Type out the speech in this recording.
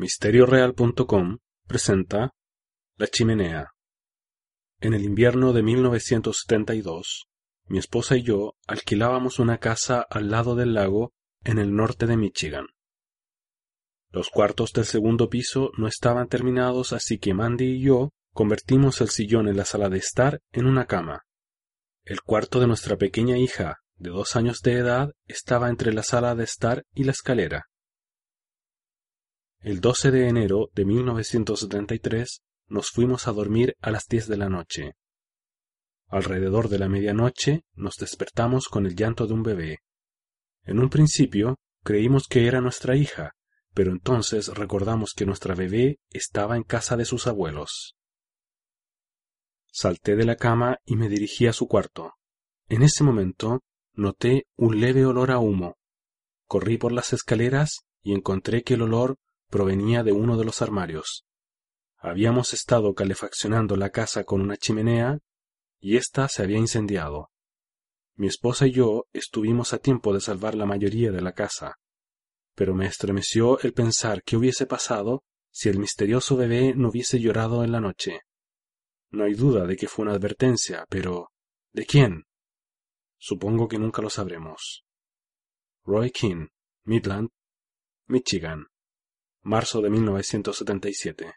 MisterioReal.com presenta La Chimenea. En el invierno de 1972, mi esposa y yo alquilábamos una casa al lado del lago en el norte de Michigan. Los cuartos del segundo piso no estaban terminados, así que Mandy y yo convertimos el sillón en la sala de estar en una cama. El cuarto de nuestra pequeña hija, de dos años de edad, estaba entre la sala de estar y la escalera. El 12 de enero de 1973 nos fuimos a dormir a las diez de la noche. Alrededor de la medianoche nos despertamos con el llanto de un bebé. En un principio creímos que era nuestra hija, pero entonces recordamos que nuestra bebé estaba en casa de sus abuelos. Salté de la cama y me dirigí a su cuarto. En ese momento noté un leve olor a humo. Corrí por las escaleras y encontré que el olor provenía de uno de los armarios. Habíamos estado calefaccionando la casa con una chimenea y ésta se había incendiado. Mi esposa y yo estuvimos a tiempo de salvar la mayoría de la casa, pero me estremeció el pensar qué hubiese pasado si el misterioso bebé no hubiese llorado en la noche. No hay duda de que fue una advertencia, pero ¿de quién? Supongo que nunca lo sabremos. Roy King, Midland, Michigan marzo de 1977.